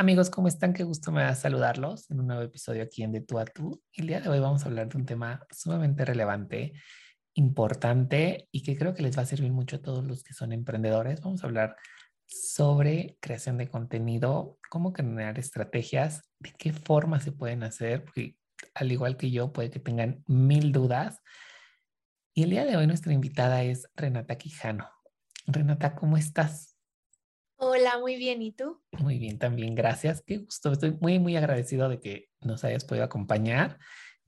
Amigos, ¿cómo están? Qué gusto me da saludarlos en un nuevo episodio aquí en De Tú a Tú. El día de hoy vamos a hablar de un tema sumamente relevante, importante y que creo que les va a servir mucho a todos los que son emprendedores. Vamos a hablar sobre creación de contenido, cómo crear estrategias, de qué forma se pueden hacer, porque al igual que yo, puede que tengan mil dudas. Y el día de hoy nuestra invitada es Renata Quijano. Renata, ¿cómo estás? Hola, muy bien. ¿Y tú? Muy bien, también. Gracias. Qué gusto. Estoy muy, muy agradecido de que nos hayas podido acompañar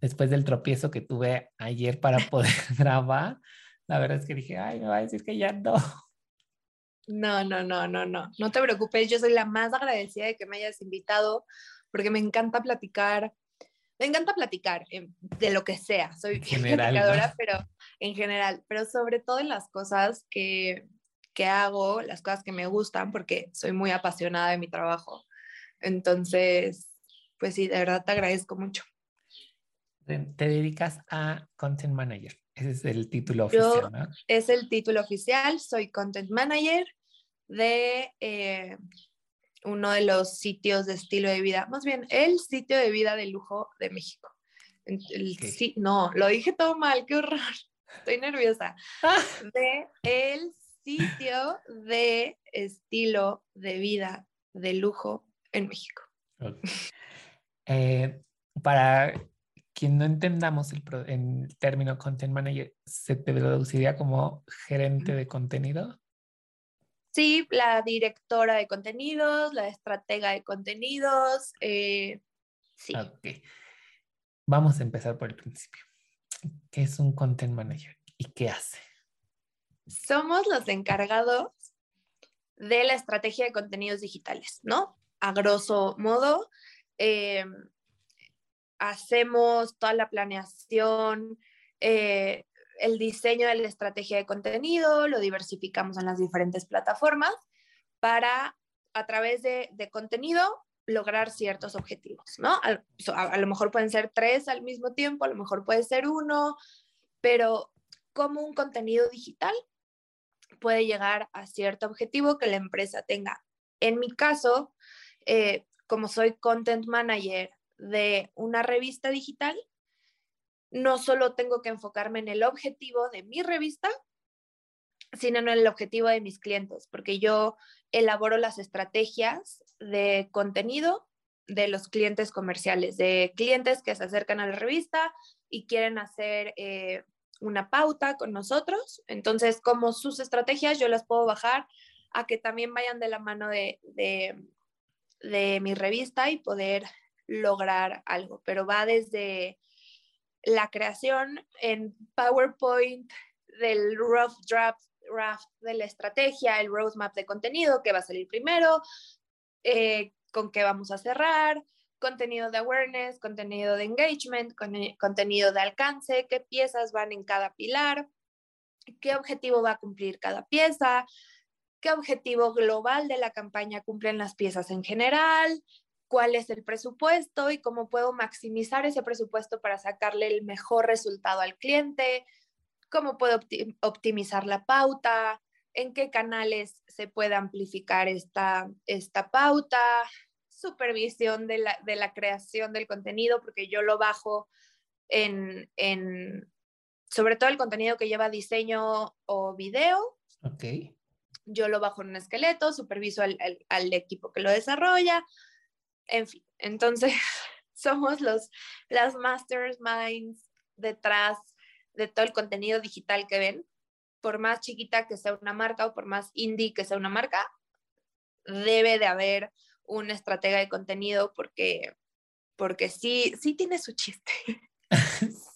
después del tropiezo que tuve ayer para poder grabar. La verdad es que dije, ay, me va a decir que ya no. No, no, no, no, no. No te preocupes. Yo soy la más agradecida de que me hayas invitado porque me encanta platicar. Me encanta platicar eh, de lo que sea. Soy platicadora, pero en general, pero sobre todo en las cosas que, que hago, las cosas que me gustan, porque soy muy apasionada de mi trabajo. Entonces, pues sí, de verdad te agradezco mucho. Te dedicas a Content Manager. Ese es el título oficial, ¿no? Es el título oficial. Soy Content Manager de eh, uno de los sitios de estilo de vida, más bien el sitio de vida de lujo de México. sí, no, lo dije todo mal, qué horror. Estoy nerviosa. De el sitio de estilo de vida de lujo en México. Eh, para quien no entendamos el, término content manager, ¿se te traduciría como gerente de contenido? Sí, la directora de contenidos, la estratega de contenidos. Eh, sí. Vamos a empezar por el principio. ¿Qué es un content manager y qué hace? Somos los encargados de la estrategia de contenidos digitales, ¿no? A grosso modo, eh, hacemos toda la planeación, eh, el diseño de la estrategia de contenido, lo diversificamos en las diferentes plataformas para, a través de, contenido, lograr ciertos objetivos, ¿no? a, lo mejor pueden ser tres al mismo tiempo, a lo mejor puede ser uno, pero como un contenido digital puede llegar a cierto objetivo que la empresa tenga. En mi caso, eh, como soy content manager de una revista digital, no solo tengo que enfocarme en el objetivo de mi revista, sino en el objetivo de mis clientes, porque yo elaboro las estrategias de contenido de los clientes comerciales, de clientes que se acercan a la revista y quieren hacer eh, una pauta con nosotros. Entonces, como sus estrategias, yo las puedo bajar a que también vayan de la mano de, de, mi revista y poder lograr algo. Pero va desde la creación en PowerPoint del rough draft, draft de la estrategia, el roadmap de contenido que va a salir primero, eh, con qué vamos a cerrar, contenido de awareness, contenido de engagement, contenido de alcance, qué piezas van en cada pilar, qué objetivo va a cumplir cada pieza, qué objetivo global de la campaña cumplen las piezas en general, cuál es el presupuesto y cómo puedo maximizar ese presupuesto para sacarle el mejor resultado al cliente, cómo puedo optimizar la pauta, en qué canales se puede amplificar esta, esta pauta, supervisión de la, de la creación del contenido, porque yo lo bajo en, en, sobre todo el contenido que lleva diseño o video. Ok. Yo lo bajo en un esqueleto, superviso al, al, equipo que lo desarrolla, en fin. Entonces, somos los, las masterminds detrás de todo el contenido digital que ven. Por más chiquita que sea una marca o por más indie que sea una marca, debe de haber una estratega de contenido porque, porque sí, sí tiene su chiste.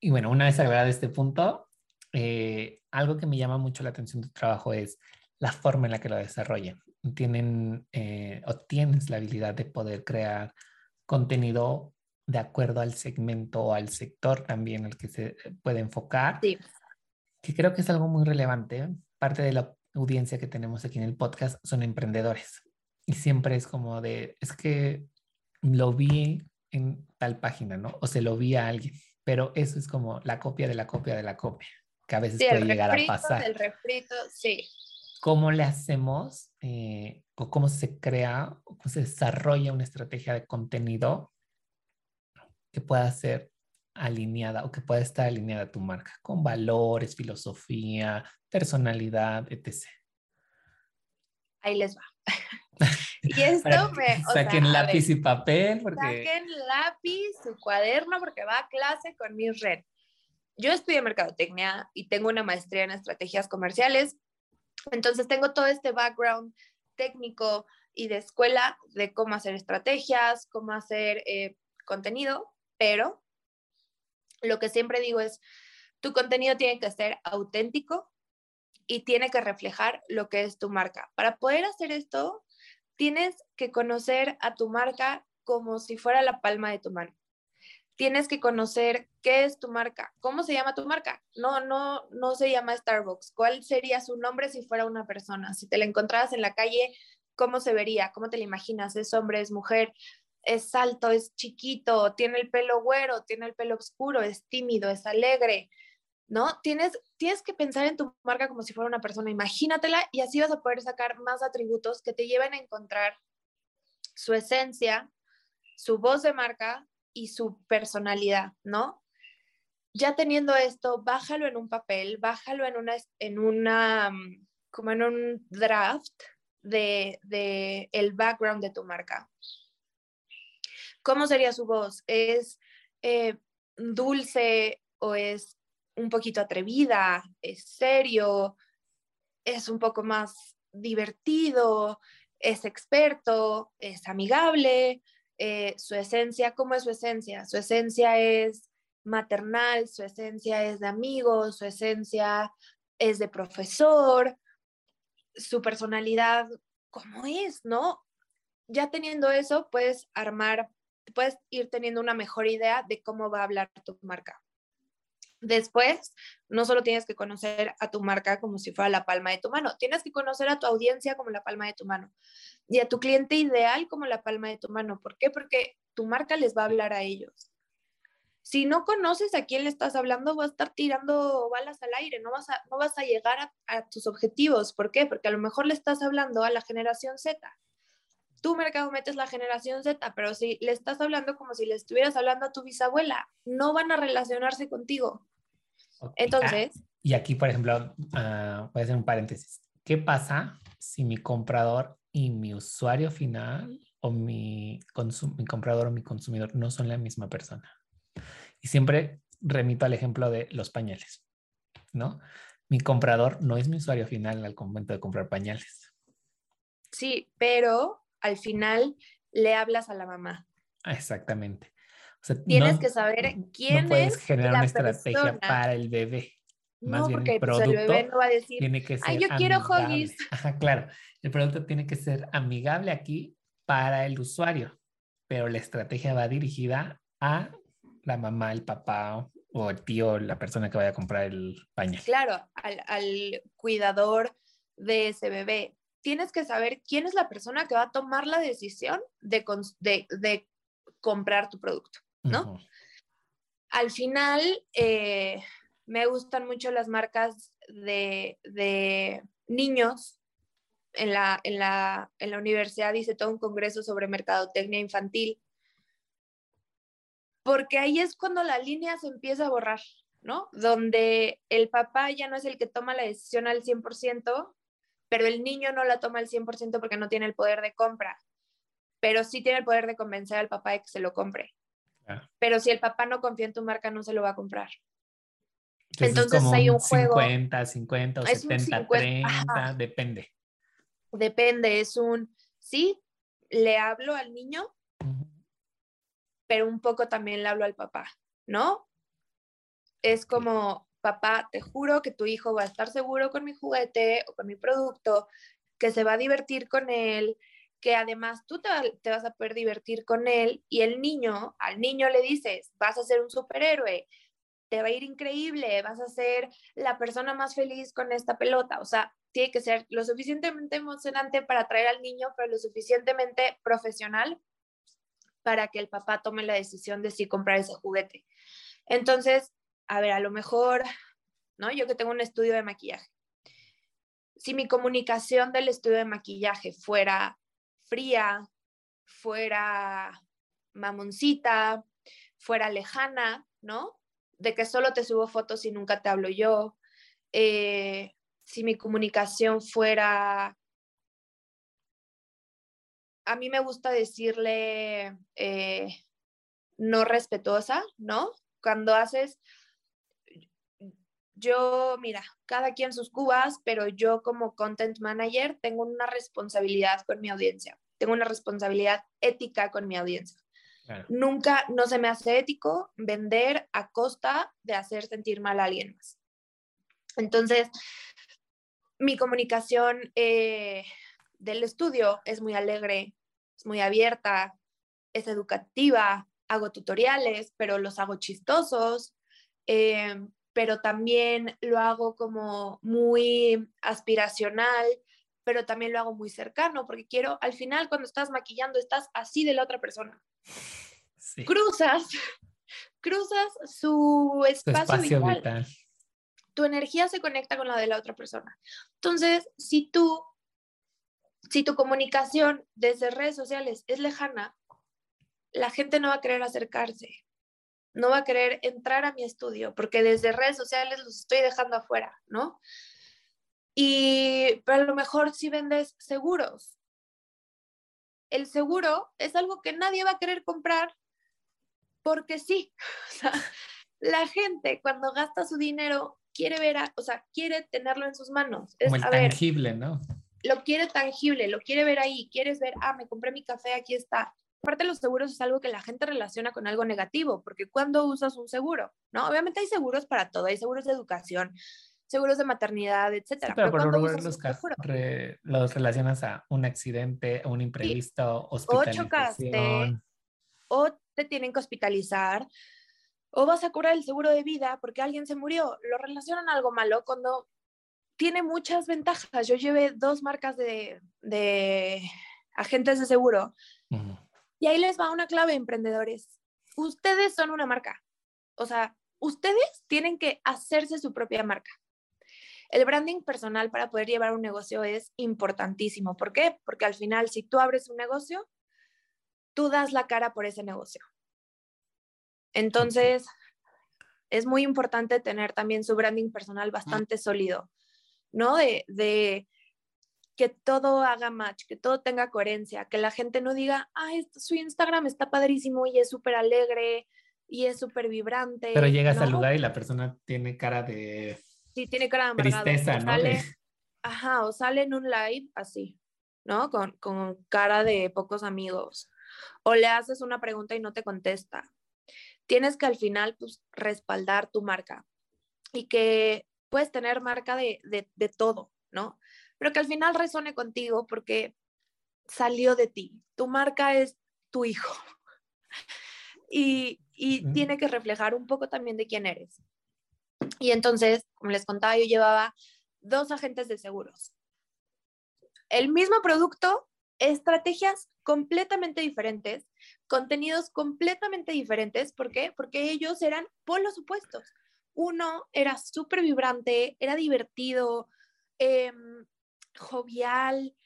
y bueno, una vez agregado este punto, eh, algo que me llama mucho la atención de tu trabajo es la forma en la que lo desarrollen. Tienen eh, o tienes la habilidad de poder crear contenido de acuerdo al segmento o al sector también al que se puede enfocar. Sí. Que creo que es algo muy relevante. Parte de la audiencia que tenemos aquí en el podcast son emprendedores. Y siempre es como de, es que lo vi en tal página, ¿no? O se lo vi a alguien, pero eso es como la copia de la copia de la copia, que a veces puede llegar a pasar. El refrito, sí. ¿Cómo le hacemos eh, o cómo se crea o cómo se desarrolla una estrategia de contenido que pueda ser alineada o que pueda estar alineada a tu marca con valores, filosofía, personalidad, etc. Ahí les va. y esto me... saquen lápiz y papel. Porque... Saquen lápiz, su cuaderno, porque va a clase con mi red. Yo estudié mercadotecnia y tengo una maestría en estrategias comerciales. Entonces tengo todo este background técnico y de escuela de cómo hacer estrategias, cómo hacer eh, contenido, pero lo que siempre digo es, tu contenido tiene que ser auténtico y tiene que reflejar lo que es tu marca. Para poder hacer esto, tienes que conocer a tu marca como si fuera la palma de tu mano. Tienes que conocer qué es tu marca, cómo se llama tu marca. No, no, no se llama Starbucks. ¿Cuál sería su nombre si fuera una persona? Si te la encontraras en la calle, ¿cómo se vería? ¿Cómo te la imaginas? ¿Es hombre, es mujer? Es alto, es chiquito, tiene el pelo güero, tiene el pelo oscuro, es tímido, es alegre, ¿no? Tienes, tienes que pensar en tu marca como si fuera una persona, imagínatela y así vas a poder sacar más atributos que te lleven a encontrar su esencia, su voz de marca y su personalidad, ¿no? Ya teniendo esto, bájalo en un papel, bájalo en una, en una, como en un draft de, de el background de tu marca. ¿Cómo sería su voz? ¿Es eh, dulce o es un poquito atrevida? ¿Es serio? ¿Es un poco más divertido? ¿Es experto? ¿Es amigable? Eh, su esencia, ¿cómo es su esencia? Su esencia es maternal, su esencia es de amigo, su esencia es de profesor, su personalidad, ¿cómo es? ¿No? Ya teniendo eso, puedes armar puedes ir teniendo una mejor idea de cómo va a hablar tu marca. Después, no solo tienes que conocer a tu marca como si fuera la palma de tu mano, tienes que conocer a tu audiencia como la palma de tu mano y a tu cliente ideal como la palma de tu mano. ¿Por qué? Porque tu marca les va a hablar a ellos. Si no conoces a quién le estás hablando, vas a estar tirando balas al aire, no vas a, no vas a llegar a, a tus objetivos. ¿Por qué? Porque a lo mejor le estás hablando a la generación Z tu mercado metes la generación Z, pero si le estás hablando como si le estuvieras hablando a tu bisabuela, no van a relacionarse contigo. Entonces... Ah, y aquí, por ejemplo, uh, voy a hacer un paréntesis. ¿Qué pasa si mi comprador y mi usuario final o mi, mi comprador o mi consumidor no son la misma persona? Y siempre remito al ejemplo de los pañales, ¿no? Mi comprador no es mi usuario final al momento de comprar pañales. Sí, pero al final le hablas a la mamá. Exactamente. Tienes que saber quién no puedes generar una estrategia para el bebé. Más bien el producto pues, el bebé no va a decir, tiene que ser Ay, yo quiero huggies. claro, el producto tiene que ser amigable aquí para el usuario, pero la estrategia va dirigida a la mamá, el papá o el tío, la persona que vaya a comprar el pañal. Claro, al, al cuidador de ese bebé tienes que saber quién es la persona que va a tomar la decisión de, de, comprar tu producto, ¿no? Al final, eh, me gustan mucho las marcas de, de niños. En la, en, la, en la universidad hice todo un congreso sobre mercadotecnia infantil, porque ahí es cuando la línea se empieza a borrar, ¿no? Donde el papá ya no es el que toma la decisión al 100%, pero el niño no la toma al 100% porque no tiene el poder de compra, pero sí tiene el poder de convencer al papá de que se lo compre. Pero si el papá no confía en tu marca, no se lo va a comprar. Entonces, hay un, juego. 50, 50 o 70, 30, depende. Depende, es un, sí, le hablo al niño, pero un poco también le hablo al papá, ¿no? Es como, papá, te juro que tu hijo va a estar seguro con mi juguete o con mi producto, que se va a divertir con él, que además tú te, vas a poder divertir con él y el niño, al niño le dices, vas a ser un superhéroe, te va a ir increíble, vas a ser la persona más feliz con esta pelota. O sea, tiene que ser lo suficientemente emocionante para atraer al niño, pero lo suficientemente profesional para que el papá tome la decisión de si comprar ese juguete. Entonces, a ver, a lo mejor, ¿no? Yo que tengo un estudio de maquillaje. Si mi comunicación del estudio de maquillaje fuera fría, fuera mamoncita, fuera lejana, ¿no? De que solo te subo fotos y nunca te hablo yo. Eh, si mi comunicación fuera a mí me gusta decirle eh, no respetuosa, ¿no? Cuando haces, yo, mira, cada quien sus cubas, pero yo como content manager tengo una responsabilidad con mi audiencia, tengo una responsabilidad ética con mi audiencia. Nunca, no se me hace ético vender a costa de hacer sentir mal a alguien más. Entonces, mi comunicación eh, del estudio es muy alegre, es muy abierta, es educativa, hago tutoriales, pero los hago chistosos, eh, pero también lo hago como muy aspiracional, pero también lo hago muy cercano, porque quiero, al final, cuando estás maquillando, estás así de la otra persona. Cruzas, cruzas su espacio, vital. Tu energía se conecta con la de la otra persona. Entonces, si tú si tu comunicación desde redes sociales es lejana, la gente no va a querer acercarse, no va a querer entrar a mi estudio, porque desde redes sociales los estoy dejando afuera, ¿no? Y a lo mejor si vendes seguros, el seguro es algo que nadie va a querer comprar porque sí. O sea, la gente cuando gasta su dinero quiere ver, o sea, quiere tenerlo en sus manos. Es, Como tangible, ¿no? lo quiere tangible, lo quiere ver ahí, quieres ver, ah, me compré mi café, aquí está. Aparte, los seguros es algo que la gente relaciona con algo negativo, porque cuando usas un seguro, ¿no? Obviamente hay seguros para todo, hay seguros de educación, seguros de maternidad, etcétera. pero, por lo los, los relacionas a un accidente, a un imprevisto, hospitalización. O, o te tienen que hospitalizar, o vas a curar el seguro de vida porque alguien se murió. Lo relacionan a algo malo cuando tiene muchas ventajas. Yo llevé dos marcas de, agentes de seguro. Y ahí les va una clave, emprendedores. Ustedes son una marca. O sea, ustedes tienen que hacerse su propia marca. El branding personal para poder llevar un negocio es importantísimo. ¿Por qué? Porque al final, si tú abres un negocio, tú das la cara por ese negocio. Entonces, es muy importante tener también su branding personal bastante sólido. ¿no? De, que todo haga match, que todo tenga coherencia, que la gente no diga, ah, su Instagram está padrísimo y es súper alegre y es súper vibrante. Pero llegas al lugar y la persona tiene cara de... Sí, tiene cara de Tristeza, ¿no? Ajá, o sale en un live así, ¿no? Con, con cara de pocos amigos. O le haces una pregunta y no te contesta. Tienes que al final, pues, respaldar tu marca y que puedes tener marca de, de, todo, ¿no? Pero que al final resone contigo porque salió de ti. Tu marca es tu hijo. Y, y tiene que reflejar un poco también de quién eres. Y entonces, como les contaba, yo llevaba dos agentes de seguros. El mismo producto, estrategias completamente diferentes, contenidos completamente diferentes. ¿Por qué? Porque ellos eran polos opuestos. Uno era súper vibrante, era divertido, em, jovial,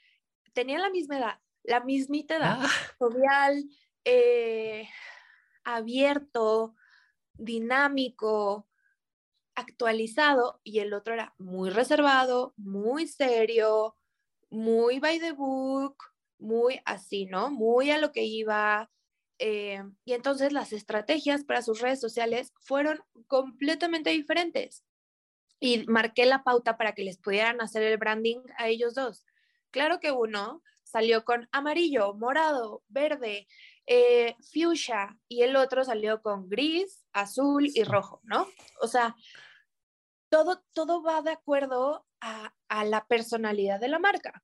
tenía la misma edad, la mismita edad, ah. jovial, eh, abierto, dinámico, actualizado, y el otro era muy reservado, muy serio, muy by the book, muy así, ¿no? Muy a lo que iba, eh, y entonces las estrategias para sus redes sociales fueron completamente diferentes. Y marqué la pauta para que les pudieran hacer el branding a ellos dos. Claro que uno salió con amarillo, morado, verde, eh, fuchsia y el otro salió con gris, azul y rojo, ¿no? O sea, todo, todo va de acuerdo a, a la personalidad de la marca.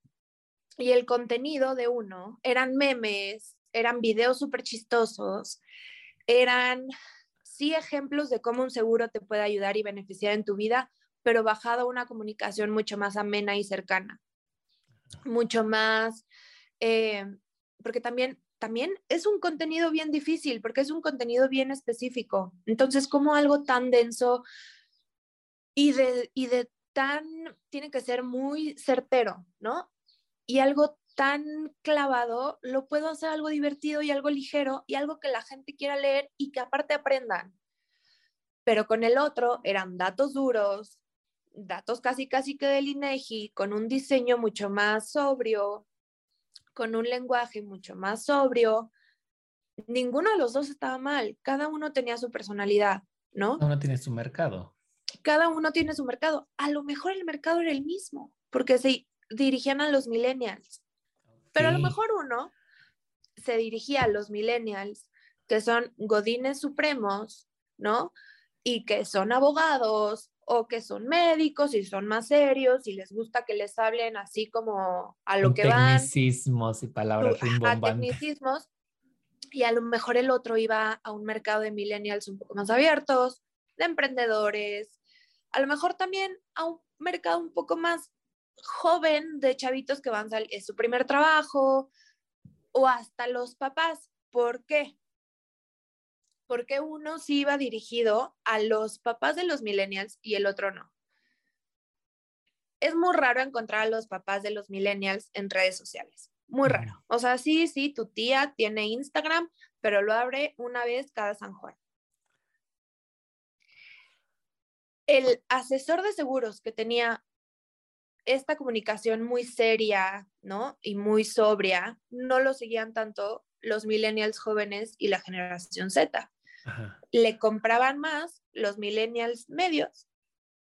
Y el contenido de uno eran memes, eran videos súper chistosos, eran sí ejemplos de cómo un seguro te puede ayudar y beneficiar en tu vida, pero bajado a una comunicación mucho más amena y cercana, mucho más, eh, porque también, también es un contenido bien difícil, porque es un contenido bien específico. Entonces, como algo tan denso y de, y de tan, tiene que ser muy certero, ¿no? Y algo tan clavado, lo puedo hacer algo divertido y algo ligero y algo que la gente quiera leer y que aparte aprendan. Pero con el otro eran datos duros, datos casi casi que del INEGI, con un diseño mucho más sobrio, con un lenguaje mucho más sobrio. Ninguno de los dos estaba mal, cada uno tenía su personalidad, ¿no? Cada uno tiene su mercado. Cada uno tiene su mercado. A lo mejor el mercado era el mismo, porque se dirigían a los millennials. Pero a lo mejor uno se dirigía a los millennials, que son godines supremos, ¿no? Y que son abogados o que son médicos y son más serios y les gusta que les hablen así como a lo que van. Tecnicismos y palabras rimbombantes. Tecnicismos. Y a lo mejor el otro iba a un mercado de millennials un poco más abiertos, de emprendedores, a lo mejor también a un mercado un poco más joven de chavitos que van a salir, es su primer trabajo, o hasta los papás. ¿Por qué? Porque uno sí iba dirigido a los papás de los millennials y el otro no. Es muy raro encontrar a los papás de los millennials en redes sociales. Muy raro. O sea, sí, sí, tu tía tiene Instagram, pero lo abre una vez cada San Juan. El asesor de seguros que tenía esta comunicación muy seria, ¿no? Y muy sobria, no lo seguían tanto los millennials jóvenes y la generación Z. Le compraban más los millennials medios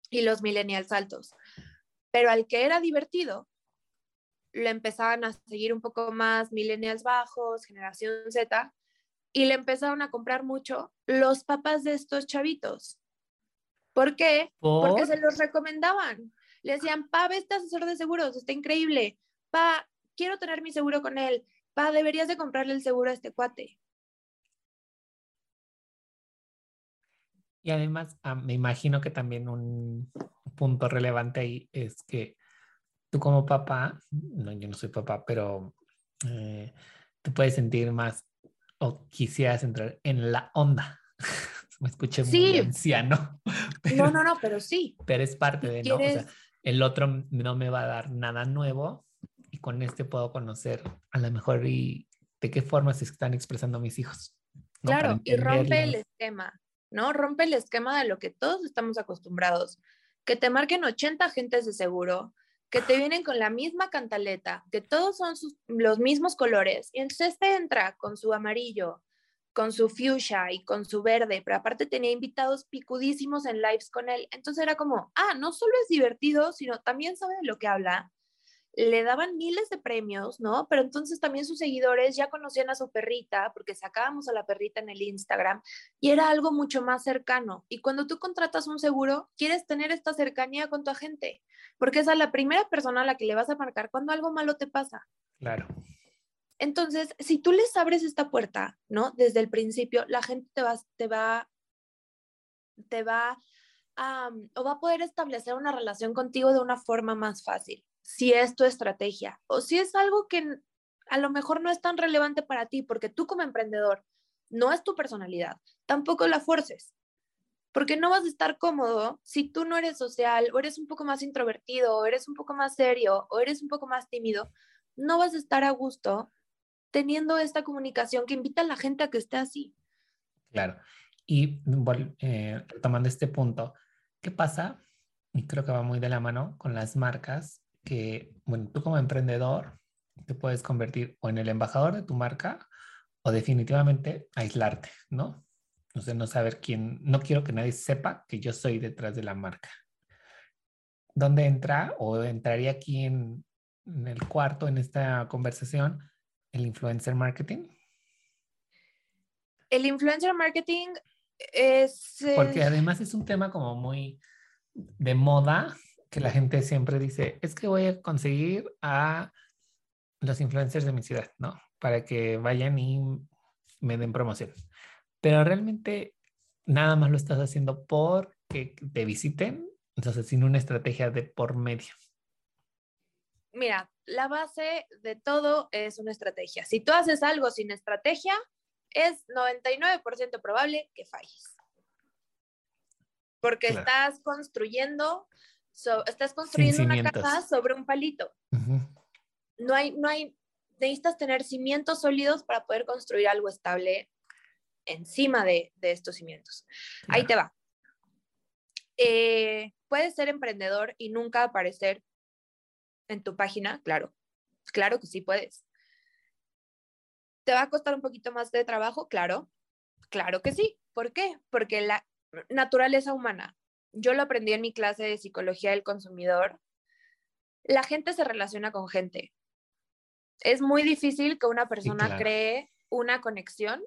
y los millennials altos. Pero al que era divertido, le empezaban a seguir un poco más millennials bajos, generación Z, y le empezaron a comprar mucho los papás de estos chavitos. ¿Por qué? Porque se los recomendaban. Le decían, pa, ve este asesor de seguros, está increíble. Pa, quiero tener mi seguro con él. Pa, deberías de comprarle el seguro a este cuate. Y además, ah, me imagino que también un punto relevante ahí es que tú como papá, no, yo no soy papá, pero eh, te puedes sentir más o quisieras entrar en la onda. me escuché muy anciano. no, no, no, pero sí. Pero es parte de, ¿no? O sea, el otro no me va a dar nada nuevo y con este puedo conocer a lo mejor y de qué forma se están expresando mis hijos. Claro, y rompe el esquema, ¿no? Rompe el esquema de lo que todos estamos acostumbrados. Que te marquen 80 agentes de seguro, que te vienen con la misma cantaleta, que todos son los mismos colores, y entonces este entra con su amarillo, con su fuchsia y con su verde, pero aparte tenía invitados picudísimos en lives con él. Entonces era como, ah, no solo es divertido, sino también sabe de lo que habla. Le daban miles de premios, ¿no? Pero entonces también sus seguidores ya conocían a su perrita, porque sacábamos a la perrita en el Instagram, y era algo mucho más cercano. Y cuando tú contratas un seguro, quieres tener esta cercanía con tu agente, porque esa es la primera persona a la que le vas a marcar cuando algo malo te pasa. Claro. Entonces, si tú les abres esta puerta, ¿no? Desde el principio, la gente te va, te va, te va, o va a poder establecer una relación contigo de una forma más fácil, si es tu estrategia, o si es algo que a lo mejor no es tan relevante para ti, porque tú como emprendedor no es tu personalidad, tampoco la fuerces, porque no vas a estar cómodo si tú no eres social, o eres un poco más introvertido, o eres un poco más serio, o eres un poco más tímido, no vas a estar a gusto teniendo esta comunicación que invita a la gente a que esté así. Claro. Y eh, retomando este punto, ¿qué pasa? Y creo que va muy de la mano con las marcas que, bueno, tú como emprendedor te puedes convertir o en el embajador de tu marca o definitivamente aislarte, ¿no? O sea, no saber quién, no quiero que nadie sepa que yo soy detrás de la marca. ¿Dónde entra o entraría aquí en, en el cuarto en esta conversación? el influencer marketing? El influencer marketing es... Porque además es un tema como muy, de moda que la gente siempre dice, es que voy a conseguir a los influencers de mi ciudad, ¿no? Para que vayan y me den promoción. Pero realmente nada más lo estás haciendo porque te visiten, entonces sin una estrategia de por medio. Mira, la base de todo es una estrategia. Si tú haces algo sin estrategia, es 99% probable que falles. Porque estás construyendo, estás construyendo una casa sobre un palito. No hay, no hay, necesitas tener cimientos sólidos para poder construir algo estable encima de, estos cimientos. Ahí te va. Eh, puedes ser emprendedor y nunca aparecer en tu página, claro, claro que sí puedes. ¿Te va a costar un poquito más de trabajo? Claro, claro que sí. ¿Por qué? Porque la naturaleza humana, yo lo aprendí en mi clase de psicología del consumidor, la gente se relaciona con gente. Es muy difícil que una persona cree una conexión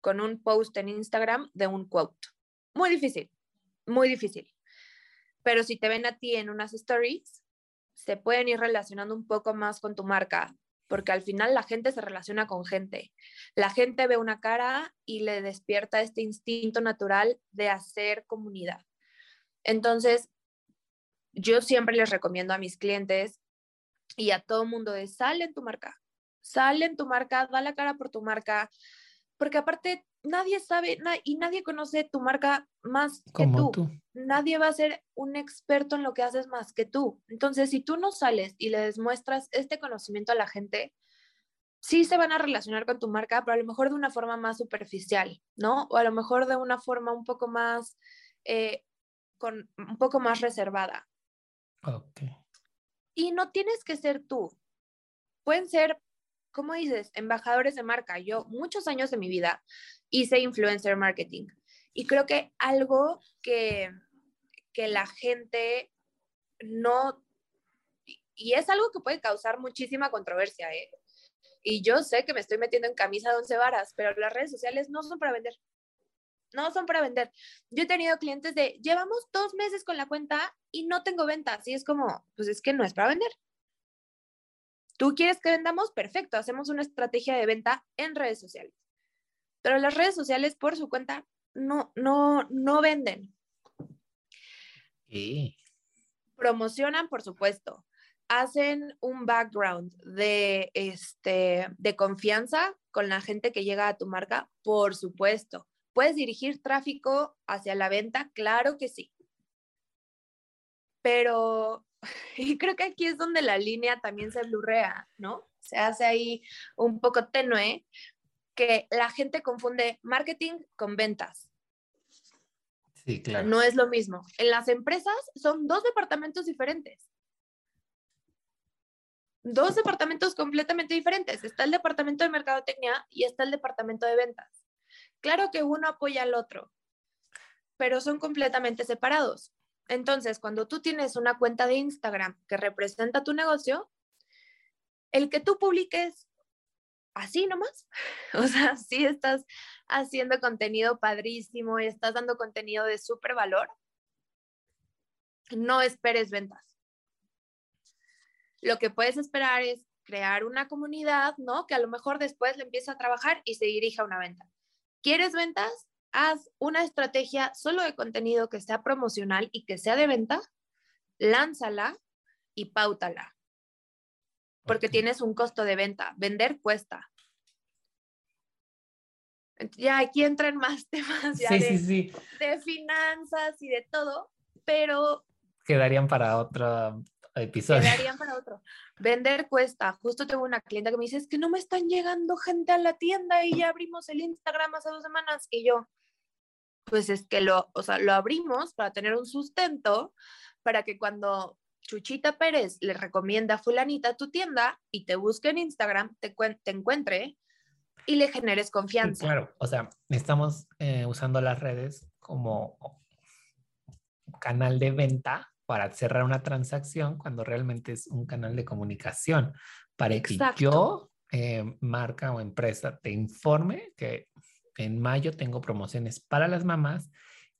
con un post en Instagram de un quote. Muy difícil, muy difícil. Pero si te ven a ti en unas stories, se pueden ir relacionando un poco más con tu marca, porque al final la gente se relaciona con gente. La gente ve una cara y le despierta este instinto natural de hacer comunidad. Entonces, yo siempre les recomiendo a mis clientes y a todo mundo de sal en tu marca, sal en tu marca, da la cara por tu marca, porque aparte nadie sabe y nadie conoce tu marca más que tú. Nadie va a ser un experto en lo que haces más que tú. Entonces, si tú no sales y le demuestras este conocimiento a la gente, sí se van a relacionar con tu marca, pero a lo mejor de una forma más superficial, ¿no? O a lo mejor de una forma un poco más, eh, con, un poco más reservada. Ok. Y no tienes que ser tú. Pueden ser ¿cómo dices? Embajadores de marca. Yo muchos años de mi vida hice influencer marketing y creo que algo que, que la gente no, y es algo que puede causar muchísima controversia, ¿eh? Y yo sé que me estoy metiendo en camisa de once varas, pero las redes sociales no son para vender. No son para vender. Yo he tenido clientes de, llevamos dos meses con la cuenta y no tengo ventas. Y es como, pues es que no es para vender. ¿Tú quieres que vendamos? Perfecto, hacemos una estrategia de venta en redes sociales. Pero las redes sociales por su cuenta no, no, no venden. Sí. Promocionan, por supuesto. Hacen un background de, este, de confianza con la gente que llega a tu marca, por supuesto. ¿Puedes dirigir tráfico hacia la venta? Claro que sí. Pero y creo que aquí es donde la línea también se blurrea, ¿no? Se hace ahí un poco tenue, que la gente confunde marketing con ventas. Sí, claro. No es lo mismo. En las empresas son dos departamentos diferentes. Dos departamentos completamente diferentes. Está el departamento de mercadotecnia y está el departamento de ventas. Claro que uno apoya al otro, pero son completamente separados. Entonces, cuando tú tienes una cuenta de Instagram que representa tu negocio, el que tú publiques así nomás, o sea, si estás haciendo contenido padrísimo, estás dando contenido de súper valor, no esperes ventas. Lo que puedes esperar es crear una comunidad, ¿no? Que a lo mejor después le empieza a trabajar y se dirija a una venta. ¿Quieres ventas? haz una estrategia solo de contenido que sea promocional y que sea de venta, lánzala y pautala. Porque tienes un costo de venta. Vender cuesta. Ya aquí entran más temas ya de, de finanzas y de todo, pero... Quedarían para otro episodio. Quedarían para otro. Vender cuesta. Justo tengo una clienta que me dice, es que no me están llegando gente a la tienda y ya abrimos el Instagram hace dos semanas. Y yo, pues es que lo, o sea, lo abrimos para tener un sustento, para que cuando Chuchita Pérez le recomienda a fulanita tu tienda y te busque en Instagram, te, te encuentre y le generes confianza. claro, o sea, estamos eh, usando las redes como canal de venta para cerrar una transacción cuando realmente es un canal de comunicación para que yo, eh, marca o empresa, te informe que en mayo tengo promociones para las mamás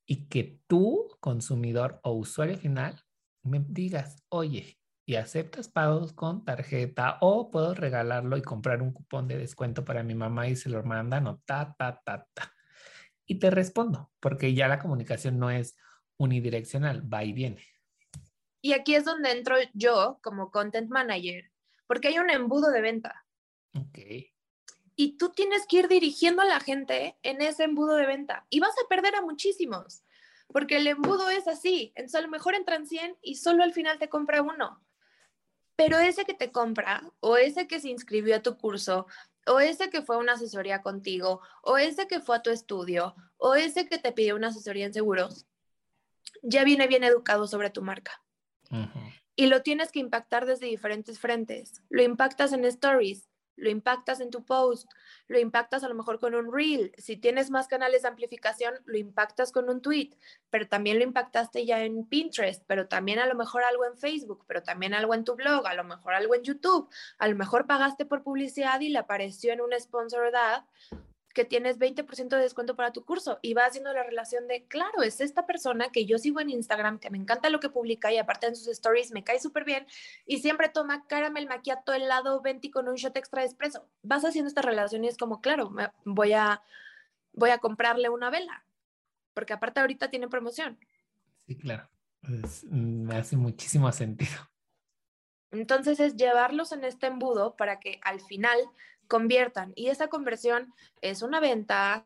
y que tú, consumidor o usuario final, me digas, oye, ¿y aceptas pagos con tarjeta o puedo regalarlo y comprar un cupón de descuento para mi mamá y se lo mandan o ta, ta, ta, ta? Y te respondo, porque ya la comunicación no es unidireccional, va y viene. Y aquí es donde entro yo como content manager, porque hay un embudo de venta. Ok. Y tú tienes que ir dirigiendo a la gente en ese embudo de venta y vas a perder a muchísimos, porque el embudo es así. Entonces a lo mejor entran 100 y solo al final te compra uno. Pero ese que te compra o ese que se inscribió a tu curso o ese que fue a una asesoría contigo o ese que fue a tu estudio o ese que te pidió una asesoría en seguros, ya viene bien educado sobre tu marca. Y lo tienes que impactar desde diferentes frentes. Lo impactas en stories, lo impactas en tu post, lo impactas a lo mejor con un reel. Si tienes más canales de amplificación, lo impactas con un tweet, pero también lo impactaste ya en Pinterest, pero también a lo mejor algo en Facebook, pero también algo en tu blog, a lo mejor algo en YouTube. A lo mejor pagaste por publicidad y le apareció en un sponsor ad que tienes 20% de descuento para tu curso y va haciendo la relación de, claro, es esta persona que yo sigo en Instagram, que me encanta lo que publica y aparte en sus stories me cae súper bien y siempre toma caramel maquiato helado 20 con un shot extra de espresso. Vas haciendo esta relación y es como, claro, voy a, voy a comprarle una vela, porque aparte ahorita tiene promoción. Sí, claro. me hace muchísimo sentido. Entonces es llevarlos en este embudo para que al final conviertan. Y esa conversión es una venta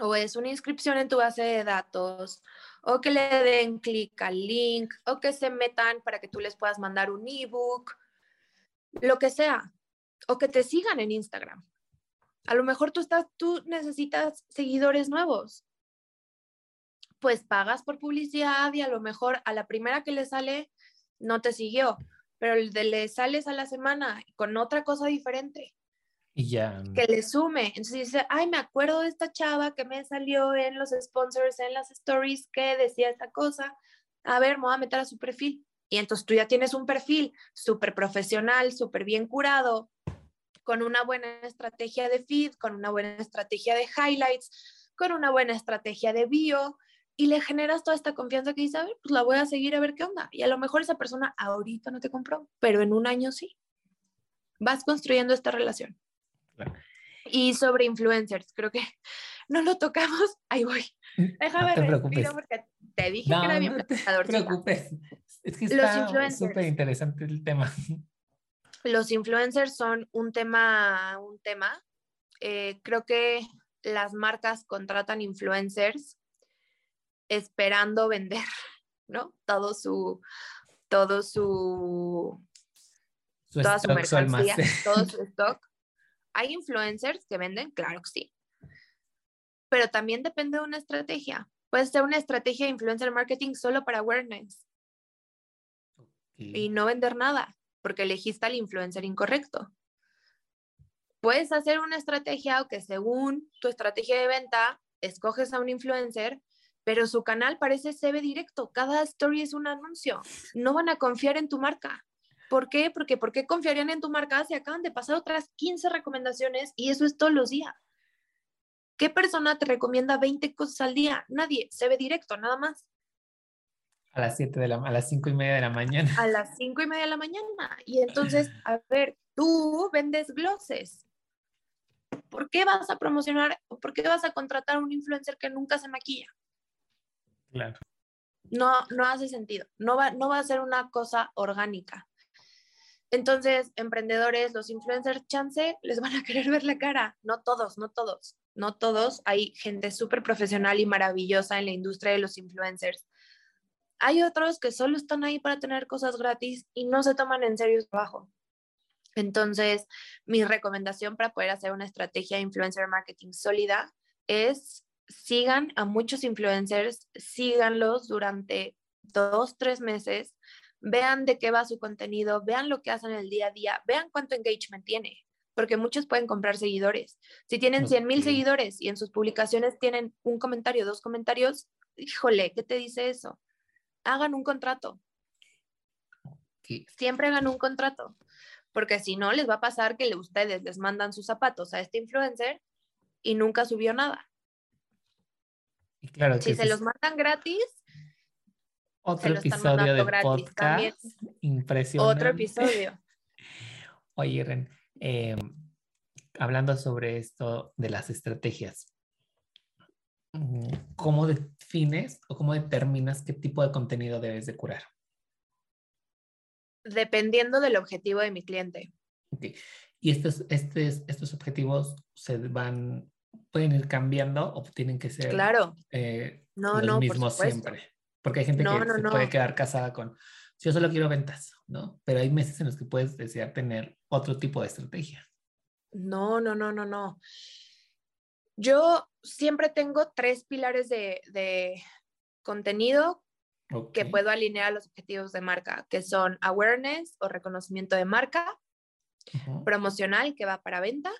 o es una inscripción en tu base de datos o que le den clic al link o que se metan para que tú les puedas mandar un ebook, lo que sea, o que te sigan en Instagram. A lo mejor tú estás tú necesitas seguidores nuevos. Pues pagas por publicidad y a lo mejor a la primera que le sale no te siguió, pero le sales a la semana con otra cosa diferente ya. Que le sume. Entonces dice, ay, me acuerdo de esta chava que me salió en los sponsors, en las stories, que decía esta cosa. A ver, me voy a meter a su perfil. Y entonces tú ya tienes un perfil súper profesional, súper bien curado, con una buena estrategia de feed, con una buena estrategia de highlights, con una buena estrategia de bio, y le generas toda esta confianza que dice, a ver, pues la voy a seguir a ver qué onda. Y a lo mejor esa persona ahorita no te compró, pero en un año sí. Vas construyendo esta relación. Y sobre influencers, creo que no lo tocamos. Ahí voy. Mm, Déjame no te porque te dije que era bien no te preocupes. Es que está súper interesante el tema. Los influencers son un tema, un tema. Eh, creo que las marcas contratan influencers esperando vender, ¿no? Todo su, todo su, toda su mercancía, todo su stock ¿Hay influencers que venden? Claro que sí. Pero también depende de una estrategia. Puede ser una estrategia de influencer marketing solo para awareness. Y no vender nada, porque elegiste al influencer incorrecto. Puedes hacer una estrategia o que según tu estrategia de venta, escoges a un influencer, pero su canal parece CB directo. Cada story es un anuncio. No van a confiar en tu marca. ¿Por qué? Porque ¿por qué confiarían en tu marca si acaban de pasar otras 15 recomendaciones y eso es todos los días? ¿Qué persona te recomienda 20 cosas al día? Nadie, se ve directo, nada más. A las 7 de la, a las 5 y media de la mañana. A las 5 y media de la mañana. Y entonces, a ver, tú vendes glosses. ¿Por qué vas a promocionar o por qué vas a contratar a un influencer que nunca se maquilla? Claro. No, no hace sentido. No va, no va a ser una cosa orgánica. Entonces, emprendedores, los influencers, chance, les van a querer ver la cara. No todos, no todos, no todos. Hay gente súper profesional y maravillosa en la industria de los influencers. Hay otros que solo están ahí para tener cosas gratis y no se toman en serio su trabajo. Entonces, mi recomendación para poder hacer una estrategia de influencer marketing sólida es sigan a muchos influencers, síganlos durante dos, tres meses, vean de qué va su contenido, vean lo que hacen el día a día, vean cuánto engagement tiene, porque muchos pueden comprar seguidores. Si tienen 100 mil seguidores y en sus publicaciones tienen un comentario, dos comentarios, híjole, ¿qué te dice eso? Hagan un contrato. Siempre hagan un contrato, porque si no, les va a pasar que ustedes les mandan sus zapatos a este influencer y nunca subió nada. claro si se los mandan gratis, otro episodio de podcast. Impresionante. Otro episodio. Oye, Ren, em, hablando sobre esto de las estrategias, mm, ¿cómo defines o cómo determinas qué tipo de contenido debes de curar? Dependiendo del objetivo de mi cliente. Okay. Y estos, estos, estos objetivos se van, pueden ir cambiando o tienen que ser claro. Eh, los mismos siempre. Porque hay gente que se puede quedar casada con, yo solo quiero ventas, ¿no? Pero hay meses en los que puedes desear tener otro tipo de estrategia. No, no, no, no, no. Yo siempre tengo tres pilares de, contenido que puedo alinear a los objetivos de marca, que son awareness o reconocimiento de marca, promocional, que va para venta,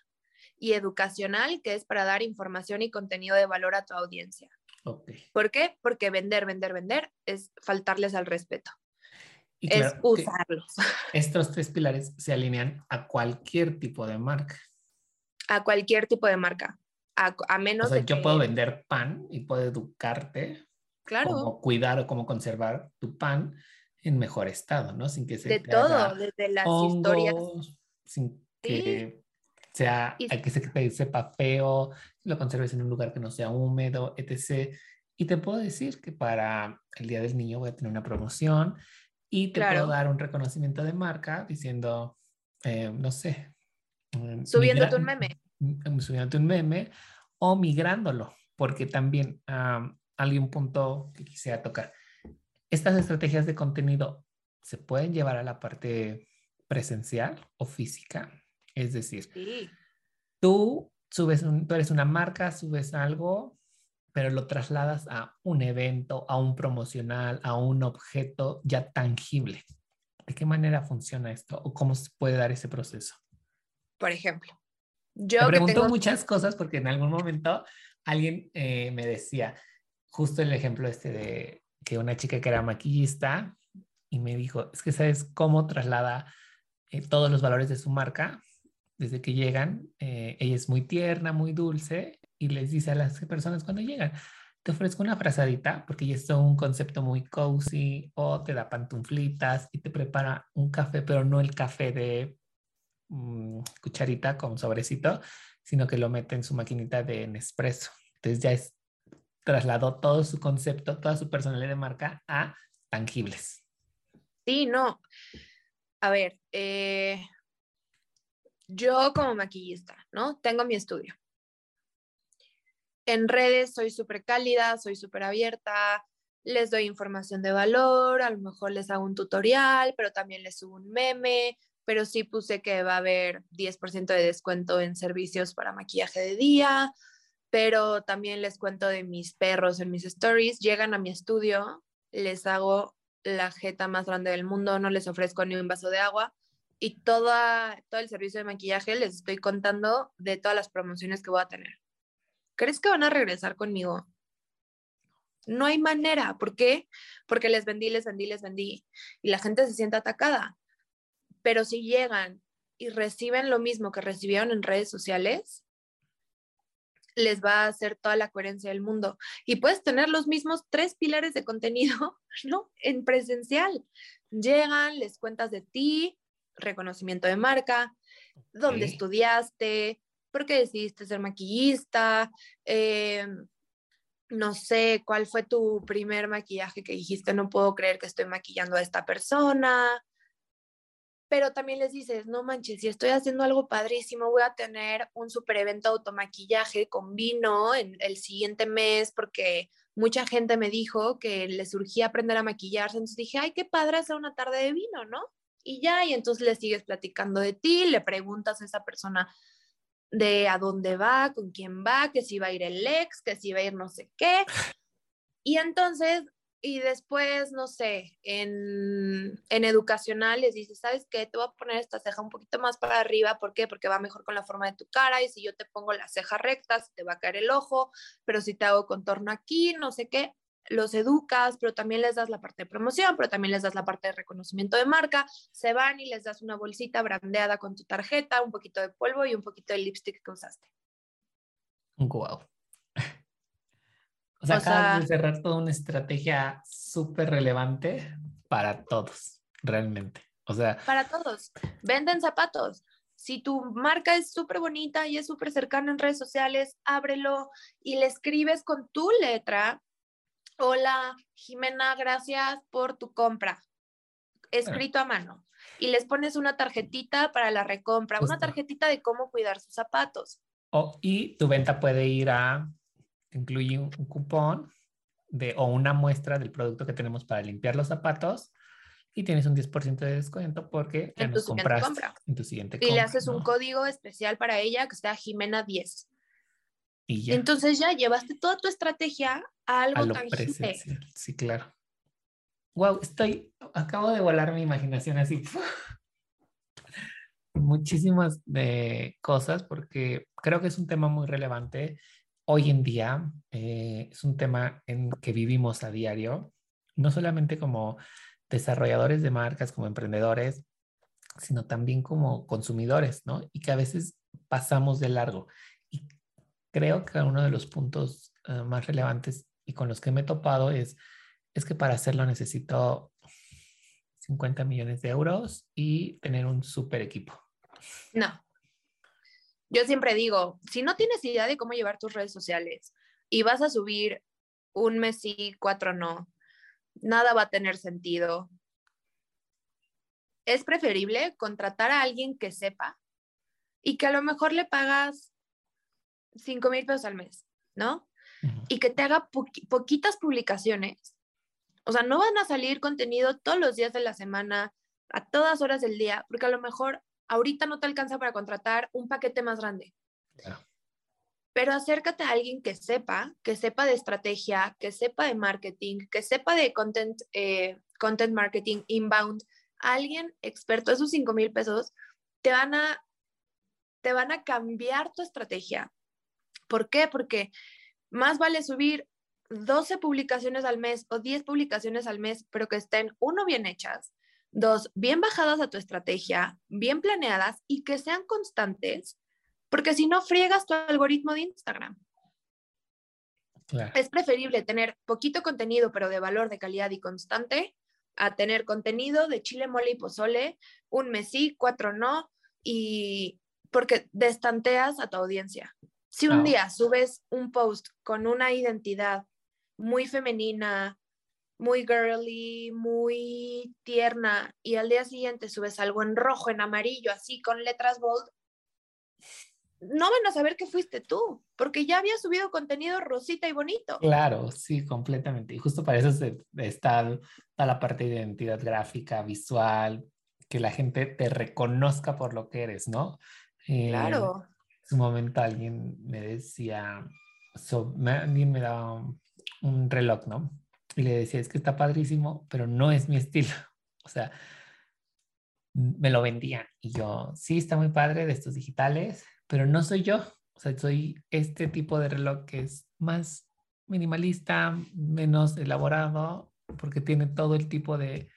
y educacional, que es para dar información y contenido de valor a tu audiencia. ¿Por qué? Porque vender, vender, vender es faltarles al respeto. es usarlos. Estos tres pilares se alinean a cualquier tipo de marca. A cualquier tipo de marca. A, menos o sea, yo puedo vender pan y puedo educarte. Claro. Cómo cuidar o cómo conservar tu pan en mejor estado, ¿no? Sin que se De todo, desde las historias. Sin que sea, hay que se sepa feo, lo conserves en un lugar que no sea húmedo, etc. Y te puedo decir que para el Día del Niño voy a tener una promoción y te puedo dar un reconocimiento de marca diciendo, eh, no sé. Mm, subiéndote un meme. Mm, subiéndote un meme o migrándolo, porque también hay un punto que quisiera tocar. Estas estrategias de contenido se pueden llevar a la parte presencial o física. Es decir, tú subes, tú eres una marca, subes algo, pero lo trasladas a un evento, a un promocional, a un objeto ya tangible. ¿De qué manera funciona esto o cómo se puede dar ese proceso? Por ejemplo, yo Te pregunto muchas cosas porque en algún momento alguien eh, me decía, justo el ejemplo este de que una chica que era maquillista y me dijo, es que sabes cómo traslada eh, todos los valores de su marca desde que llegan, eh, ella es muy tierna, muy dulce y les dice a las personas cuando llegan, te ofrezco una frazadita porque ya es un concepto muy cozy o te da pantuflitas y te prepara un café, pero no el café de mm, cucharita con sobrecito, sino que lo mete en su maquinita de Nespresso. Entonces ya es trasladó todo su concepto, toda su personalidad de marca a tangibles. Sí, no. A ver, eh, yo como maquillista, ¿no? Tengo mi estudio. En redes soy súper cálida, soy súper abierta, les doy información de valor, a lo mejor les hago un tutorial, pero también les subo un meme, pero sí puse que va a haber 10% de descuento en servicios para maquillaje de día, pero también les cuento de mis perros en mis stories, llegan a mi estudio, les hago la jeta más grande del mundo, no les ofrezco ni un vaso de agua, y toda, todo el servicio de maquillaje les estoy contando de todas las promociones que voy a tener. ¿Crees que van a regresar conmigo? No hay manera. ¿Por qué? Porque les vendí, les vendí, les vendí. Y la gente se siente atacada. Pero si llegan y reciben lo mismo que recibieron en redes sociales, les va a hacer toda la coherencia del mundo. Y puedes tener los mismos tres pilares de contenido. En presencial. Llegan, les cuentas de ti, reconocimiento de marca, dónde estudiaste, por qué decidiste ser maquillista, eh, no sé, cuál fue tu primer maquillaje que dijiste, no puedo creer que estoy maquillando a esta persona. Pero también les dices, no manches, si estoy haciendo algo padrísimo, voy a tener un super evento automaquillaje con vino en el siguiente mes porque mucha gente me dijo que le surgía aprender a maquillarse. Entonces dije, ay, qué padre hacer una tarde de vino, ¿no? Y ya, y entonces le sigues platicando de ti, le preguntas a esa persona de a dónde va, con quién va, que si va a ir el ex, que si va a ir no sé qué. Y entonces, y después, no sé, en, en educacional les dices, ¿sabes qué? Te voy a poner esta ceja un poquito más para arriba, ¿por qué? Porque va mejor con la forma de tu cara y si yo te pongo la ceja recta, se te va a caer el ojo, pero si te hago contorno aquí, no sé qué, los educas, pero también les das la parte de promoción, pero también les das la parte de reconocimiento de marca, se van y les das una bolsita brandeada con tu tarjeta, un poquito de polvo y un poquito de lipstick que usaste. Wow. O sea, acabas de cerrar toda una estrategia súper relevante para todos, realmente. O sea, para todos. Venden zapatos. Si tu marca es súper bonita y es súper cercana en redes sociales, ábrelo y le escribes con tu letra. Hola, Jimena, gracias por tu compra. Escrito a mano. Y les pones una tarjetita para la recompra, una tarjetita de cómo cuidar sus zapatos. Oh, y tu venta puede ir a incluye un, cupón de, o una muestra del producto que tenemos para limpiar los zapatos y tienes un 10% de descuento porque en tu compraste compra. en tu siguiente compra. Y le haces un código especial para ella que sea Jimena 10. Y ya. Entonces ya llevaste toda tu estrategia a algo a lo tangible. Sí, claro. Wow, estoy, acabo de volar mi imaginación así. Muchísimas de cosas porque creo que es un tema muy relevante hoy en día eh, es un tema en que vivimos a diario, no solamente como desarrolladores de marcas, como emprendedores, sino también como consumidores, ¿no? Y que a veces pasamos de largo. Creo que uno de los puntos eh, más relevantes y con los que me he topado es, es que para hacerlo necesito 50 millones de euros y tener un super equipo. No, yo siempre digo, si no tienes idea de cómo llevar tus redes sociales y vas a subir un mes sí, cuatro no, nada va a tener sentido. Es preferible contratar a alguien que sepa y que a lo mejor le pagas cinco mil pesos al mes, ¿no? Y que te haga poquitas publicaciones. O sea, no van a salir contenido todos los días de la semana, a todas horas del día, porque a lo mejor ahorita no te alcanza para contratar un paquete más grande. Pero acércate a alguien que sepa, que sepa de estrategia, que sepa de marketing, que sepa de content, eh, content marketing inbound. Alguien experto, esos 5 mil pesos te van, a, te van a cambiar tu estrategia. ¿Por qué? Porque más vale subir 12 publicaciones al mes o 10 publicaciones al mes, pero que estén, uno, bien hechas, Dos, bien bajadas a tu estrategia, bien planeadas y que sean constantes, porque si no friegas tu algoritmo de Instagram. Es preferible tener poquito contenido, pero de valor, de calidad y constante, a tener contenido de chile, mole y pozole, un mes sí, cuatro no, y porque destanteas a tu audiencia. Si un día subes un post con una identidad muy femenina, muy girly, muy tierna, y al día siguiente subes algo en rojo, en amarillo, así con letras bold, no van a saber que fuiste tú, porque ya había subido contenido rosita y bonito. Claro, sí, completamente. Y justo para eso está toda la parte de identidad gráfica, visual, que la gente te reconozca por lo que eres, ¿no? Eh, claro. En su momento alguien me decía, alguien me daba un reloj, ¿no? Y le decía, es que está padrísimo, pero no es mi estilo. O sea, me lo vendían. Y yo, sí, está muy padre de estos digitales, pero no soy yo. O sea, soy este tipo de reloj que es más minimalista, menos elaborado, porque tiene todo el tipo de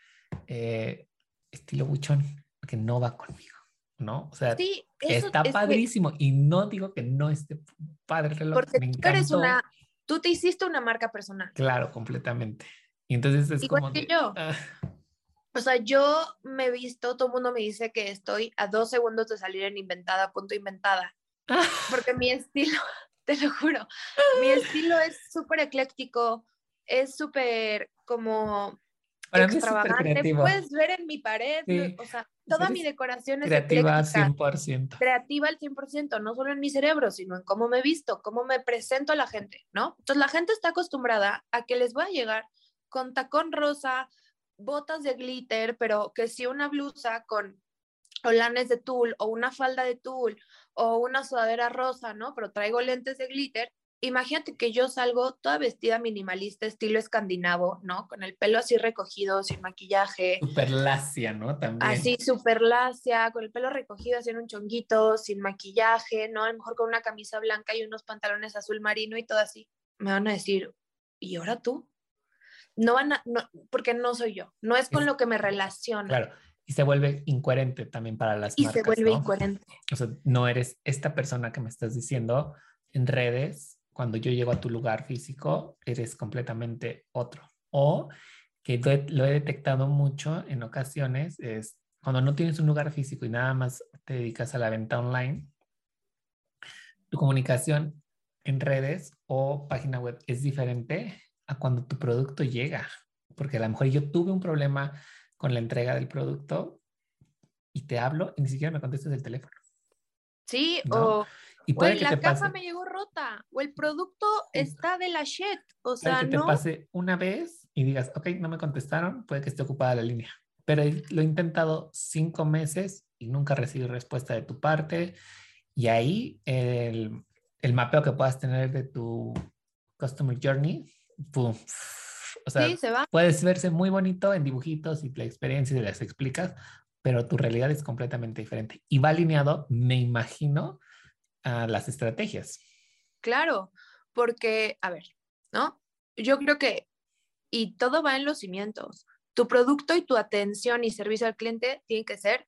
eh, estilo buchón que no va conmigo, ¿no? O sea, está padrísimo. Y no digo que no esté padre el reloj. Porque me eres una Tú te hiciste una marca personal. Claro, completamente. Y entonces es Igual como... que yo. Ah. O sea, yo me he visto, todo el mundo me dice que estoy a dos segundos de salir en inventada, punto inventada. Porque mi estilo, te lo juro, mi estilo es súper ecléctico, es súper como Para extravagante. Puedes ver en mi pared, o sea, toda mi decoración es creativa al 100%. Creativa al 100%, no solo en mi cerebro, sino en cómo me visto, cómo me presento a la gente, ¿no? Entonces la gente está acostumbrada a que les voy a llegar con tacón rosa, botas de glitter, pero que si una blusa con holanes de tul o una falda de tul o una sudadera rosa, ¿no? Pero traigo lentes de glitter, imagínate que yo salgo toda vestida minimalista, estilo escandinavo, ¿no? Con el pelo así recogido, sin maquillaje. Super lacia, ¿no? También. Así, super lacia, con el pelo recogido, así en un chonguito, sin maquillaje, ¿no? A lo mejor con una camisa blanca y unos pantalones azul marino y todo así. Me van a decir, ¿y ahora tú? No van a, no, porque no soy yo, no es con lo que me relaciona. Claro, y se vuelve incoherente también para las y marcas. Y se vuelve incoherente. O sea, no eres esta persona que me estás diciendo en redes cuando yo llego a tu lugar físico, eres completamente otro. O que lo he detectado mucho en ocasiones, es cuando no tienes un lugar físico y nada más te dedicas a la venta online, tu comunicación en redes o página web es diferente a cuando tu producto llega. Porque a lo mejor yo tuve un problema con la entrega del producto y te hablo y ni siquiera me contestas el teléfono. Sí, o, y puede que la caja me llegó rota, o el producto está de la shit. O sea, que te pase una vez y digas, ok, no me contestaron, puede que esté ocupada la línea. Pero lo he intentado cinco meses y nunca recibí respuesta de tu parte. Y ahí el, el mapeo que puedas tener de tu Customer Journey, ¡pum! O sea, sí, se va. puedes verse muy bonito en dibujitos y la experiencia y las explicas, pero tu realidad es completamente diferente. Y va alineado, me imagino, a las estrategias. Claro, porque, a ver, ¿no? Yo creo que, y todo va en los cimientos. Tu producto y tu atención y servicio al cliente tienen que ser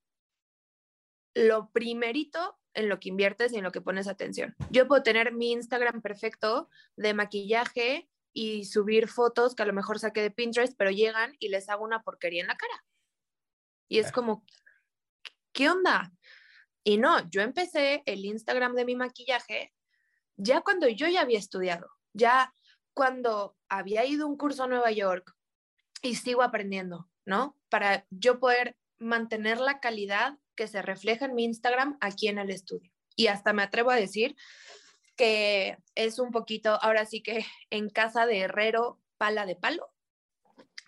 lo primerito en lo que inviertes y en lo que pones atención. Yo puedo tener mi Instagram perfecto de maquillaje y subir fotos que a lo mejor saqué de Pinterest, pero llegan y les hago una porquería en la cara. Y es como, ¿qué onda? Y no, yo empecé el Instagram de mi maquillaje ya cuando yo ya había estudiado, ya cuando había ido un curso a Nueva York y sigo aprendiendo, ¿no? Para yo poder mantener la calidad que se refleja en mi Instagram aquí en el estudio. Y hasta me atrevo a decir que es un poquito, ahora sí que en casa de herrero, pala de palo,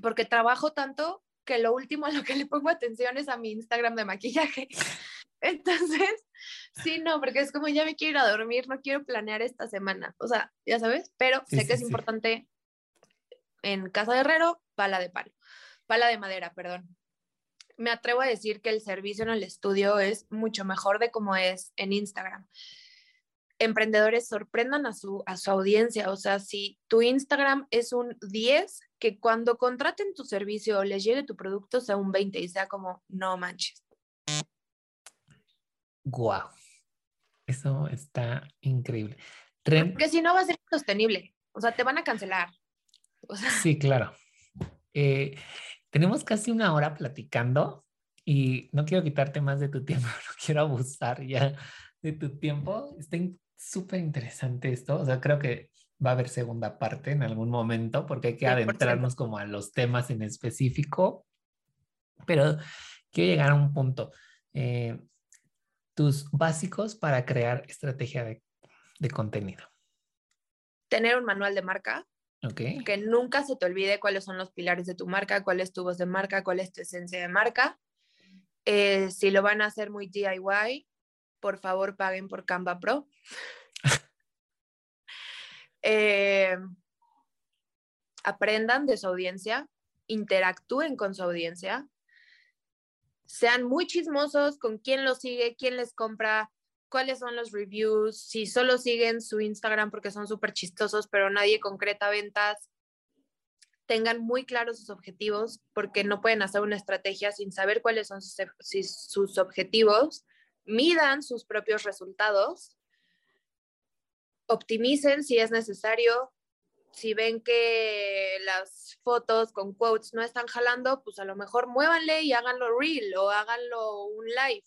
porque trabajo tanto que lo último a lo que le pongo atención es a mi Instagram de maquillaje. Entonces, sí, no, porque es como ya me quiero ir a dormir, no quiero planear esta semana, o sea, ya sabes, pero sé que es importante en casa de herrero, pala de palo, pala de madera, perdón me atrevo a decir que el servicio en el estudio es mucho mejor de como es en Instagram. Emprendedores sorprendan a su, a su audiencia, o sea, si tu Instagram es un 10, que cuando contraten tu servicio o les llegue tu producto sea un 20 y sea como, no manches. Guau, eso está increíble. Porque si no va a ser sostenible, o sea, te van a cancelar. Sí, claro. Eh, tenemos casi una hora platicando y no quiero quitarte más de tu tiempo, no quiero abusar ya de tu tiempo. Está súper interesante esto, o sea, creo que va a haber segunda parte en algún momento porque hay que adentrarnos como a los temas en específico, pero quiero llegar a un punto. Eh, tus básicos para crear estrategia de, de contenido. Tener un manual de marca, que nunca se te olvide cuáles son los pilares de tu marca, cuál es tu voz de marca, cuál es tu esencia de marca. Eh, si lo van a hacer muy DIY, por favor paguen por Canva Pro. Eh, aprendan de su audiencia, interactúen con su audiencia, sean muy chismosos con quién los sigue, quién les compra, cuáles son los reviews, si solo siguen su Instagram porque son súper chistosos, pero nadie concreta ventas, tengan muy claros sus objetivos porque no pueden hacer una estrategia sin saber cuáles son sus, objetivos, midan sus propios resultados, optimicen si es necesario, si ven que las fotos con quotes no están jalando, pues a lo mejor muévanle y háganlo real o háganlo un live.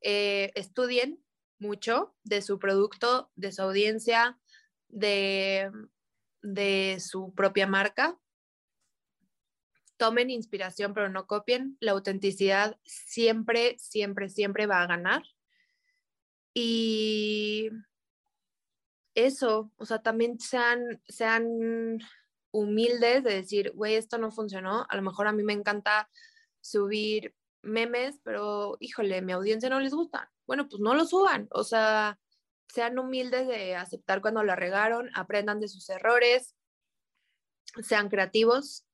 Eh, estudien mucho de su producto, de su audiencia, de, de su propia marca. Tomen inspiración, pero no copien. La autenticidad siempre, siempre, siempre va a ganar. Y eso, o sea, también sean, sean humildes de decir, güey, esto no funcionó. A lo mejor a mí me encanta subir memes, pero híjole, mi audiencia no les gusta bueno, pues no lo suban, o sea, sean humildes de aceptar cuando la regaron, aprendan de sus errores, sean creativos.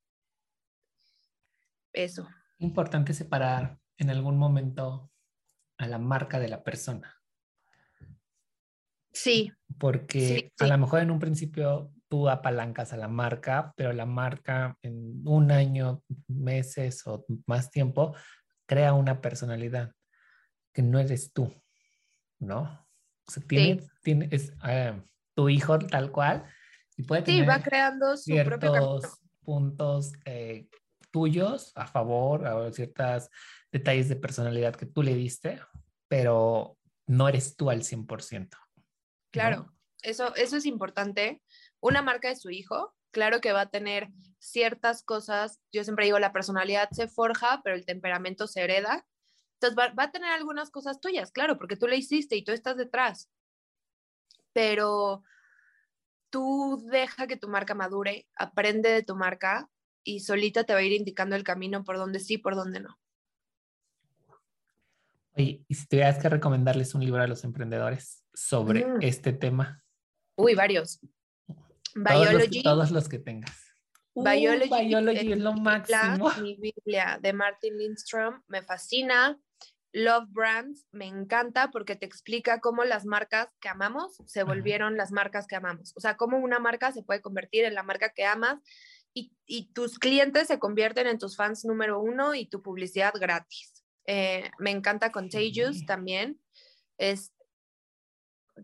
Eso. Importante separar en algún momento a la marca de la persona. Sí. Porque a lo mejor en un principio tú apalancas a la marca, pero la marca en un año, meses o más tiempo crea una personalidad que no eres tú, ¿no? O sea, tienes, es, ah, tu hijo tal cual. Y puede sí, va creando su ciertos puntos eh, tuyos a favor, a ciertos detalles de personalidad que tú le diste, pero no eres tú al 100%. Claro, eso, eso es importante. Una marca de su hijo, claro que va a tener ciertas cosas, yo siempre digo, la personalidad se forja, pero el temperamento se hereda. Entonces va, va a tener algunas cosas tuyas, claro, porque tú le hiciste y tú estás detrás. Pero tú deja que tu marca madure, aprende de tu marca y solita te va a ir indicando el camino por donde sí, por donde no. Oye, y si tuvieras que recomendarles un libro a los emprendedores sobre mm. este tema. Uy, varios. Biology. Todos los que, tengas. Biology, Biology es lo máximo. mi Biblia de Martin Lindstrom me fascina. Love Brands me encanta porque te explica cómo las marcas que amamos se volvieron las marcas que amamos. O sea, cómo una marca se puede convertir en la marca que amas y, y tus clientes se convierten en tus fans número uno y tu publicidad gratis. Eh, me encanta Contagious también. Es,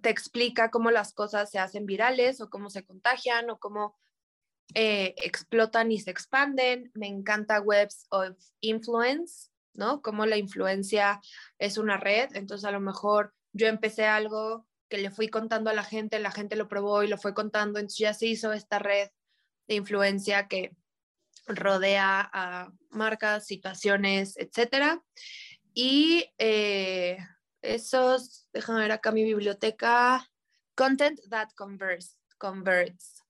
te explica cómo las cosas se hacen virales o cómo se contagian o cómo eh, explotan y se expanden. Me encanta Webs of Influence, ¿no? Cómo la influencia es una red. Entonces, a lo mejor yo empecé algo que le fui contando a la gente, la gente lo probó y lo fue contando, entonces ya se hizo esta red de influencia que rodea a marcas, situaciones, etcétera. Y eh, esos, déjame ver acá mi biblioteca, Content that converts, converts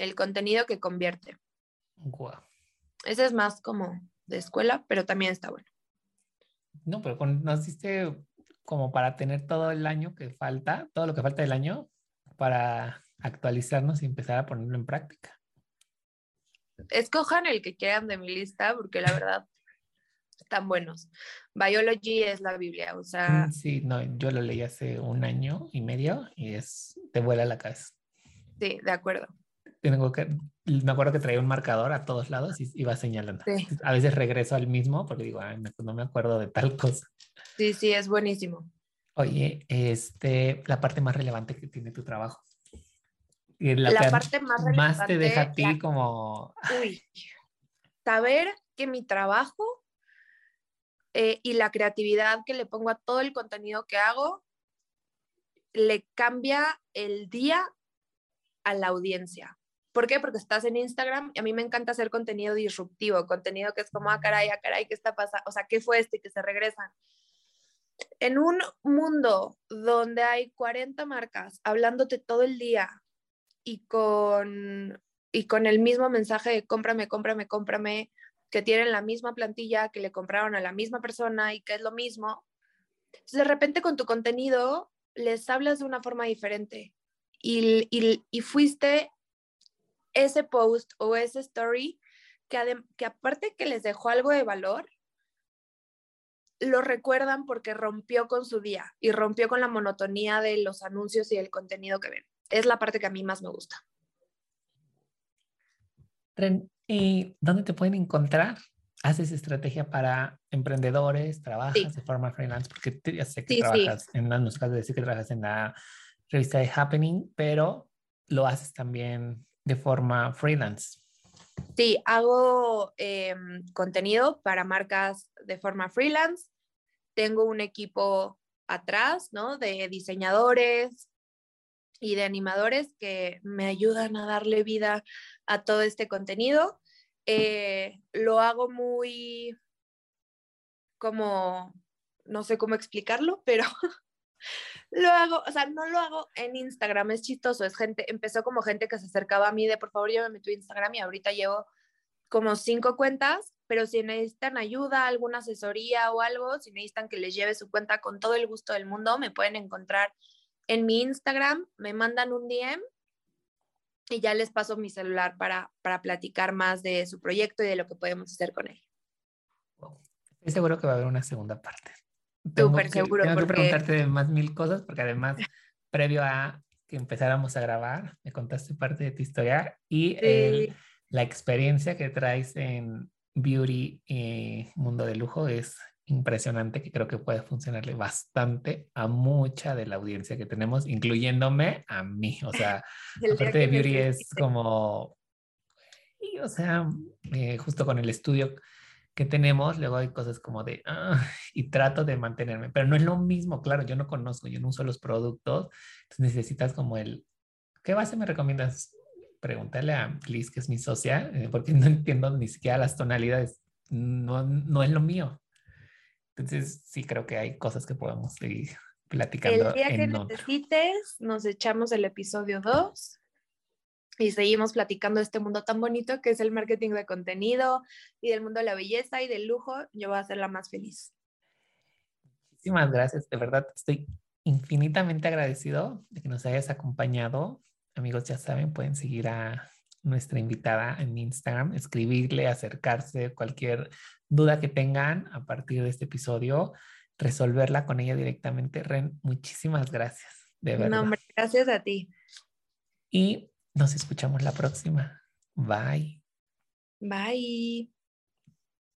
el contenido que convierte. Ese es más como de escuela, pero también está bueno. No, pero nos diste como para tener todo el año que falta, todo lo que falta del año para actualizarnos y empezar a ponerlo en práctica. Escojan el que quieran de mi lista, porque la verdad están buenos. Biology es la Biblia, o sea. Mm, sí, no, yo lo leí hace un año y medio y es, te vuela la cabeza. Sí, de acuerdo tengo que, me acuerdo que traía un marcador a todos lados y iba señalando. A veces regreso al mismo porque digo, no me acuerdo de tal cosa. Sí, sí, es buenísimo. Oye, este, la parte más relevante que tiene tu trabajo. La, parte más relevante. Más te deja a ti como... Uy, saber que mi trabajo eh, y la creatividad que le pongo a todo el contenido que hago le cambia el día a la audiencia. ¿Por qué? Porque estás en Instagram y a mí me encanta hacer contenido disruptivo, contenido que es como, ah, caray, ah, caray, ¿qué está pasando? O sea, ¿qué fue este? Que se regresan. En un mundo donde hay 40 marcas hablándote todo el día y con, y con el mismo mensaje de cómprame, cómprame, cómprame, que tienen la misma plantilla, que le compraron a la misma persona y que es lo mismo, de repente con tu contenido les hablas de una forma diferente y, y, y fuiste ese post o ese story que, que aparte que les dejó algo de valor, lo recuerdan porque rompió con su día y rompió con la monotonía de los anuncios y el contenido que ven. Es la parte que a mí más me gusta. ¿Y dónde te pueden encontrar? ¿Haces estrategia para emprendedores? ¿Trabajas de forma freelance? Porque ya sé que trabajas en la, nos de decir que trabajas en la revista de Happening, pero lo haces también de forma freelance. Sí, hago em, contenido para marcas de forma freelance. Tengo un equipo atrás, ¿no? De diseñadores y de animadores que me ayudan a darle vida a todo este contenido. Eh, lo hago muy como, no sé cómo explicarlo, pero lo hago, o sea, no lo hago en Instagram, es chistoso, es gente, empezó como gente que se acercaba a mí de por favor llévame tu Instagram y ahorita llevo como cinco cuentas, pero si necesitan ayuda, alguna asesoría o algo, si necesitan que les lleve su cuenta con todo el gusto del mundo, me pueden encontrar en mi Instagram, me mandan un DM y ya les paso mi celular para, para platicar más de su proyecto y de lo que podemos hacer con él. Estoy seguro que va a haber una segunda parte. Súper seguro. Tengo que preguntarte más mil cosas porque además, previo a que empezáramos a grabar, me contaste parte de tu historia y la experiencia que traes en beauty y mundo de lujo es impresionante que creo que puede funcionarle bastante a mucha de la audiencia que tenemos, incluyéndome a mí. O sea, aparte de beauty es como, o sea, eh, justo con el estudio que tenemos, luego hay cosas como de, ah, y trato de mantenerme, pero no es lo mismo, claro, yo no conozco, yo no uso los productos, entonces necesitas como el, ¿qué base me recomiendas? Pregúntale a Liz, que es mi socia, eh, porque no entiendo ni siquiera las tonalidades, no, no es lo mío. Entonces, sí creo que hay cosas que podemos seguir platicando. El día que necesites, nos echamos el episodio 2 y seguimos platicando de este mundo tan bonito que es el marketing de contenido y del mundo de la belleza y del lujo. Yo voy a ser la más feliz. Muchísimas gracias, de verdad estoy infinitamente agradecido de que nos hayas acompañado. Amigos, ya saben, pueden seguir a nuestra invitada en Instagram, escribirle, acercarse, cualquier duda que tengan a partir de este episodio, resolverla con ella directamente. Ren, muchísimas gracias. De verdad. No, gracias a ti. Y nos escuchamos la próxima. Bye. Bye.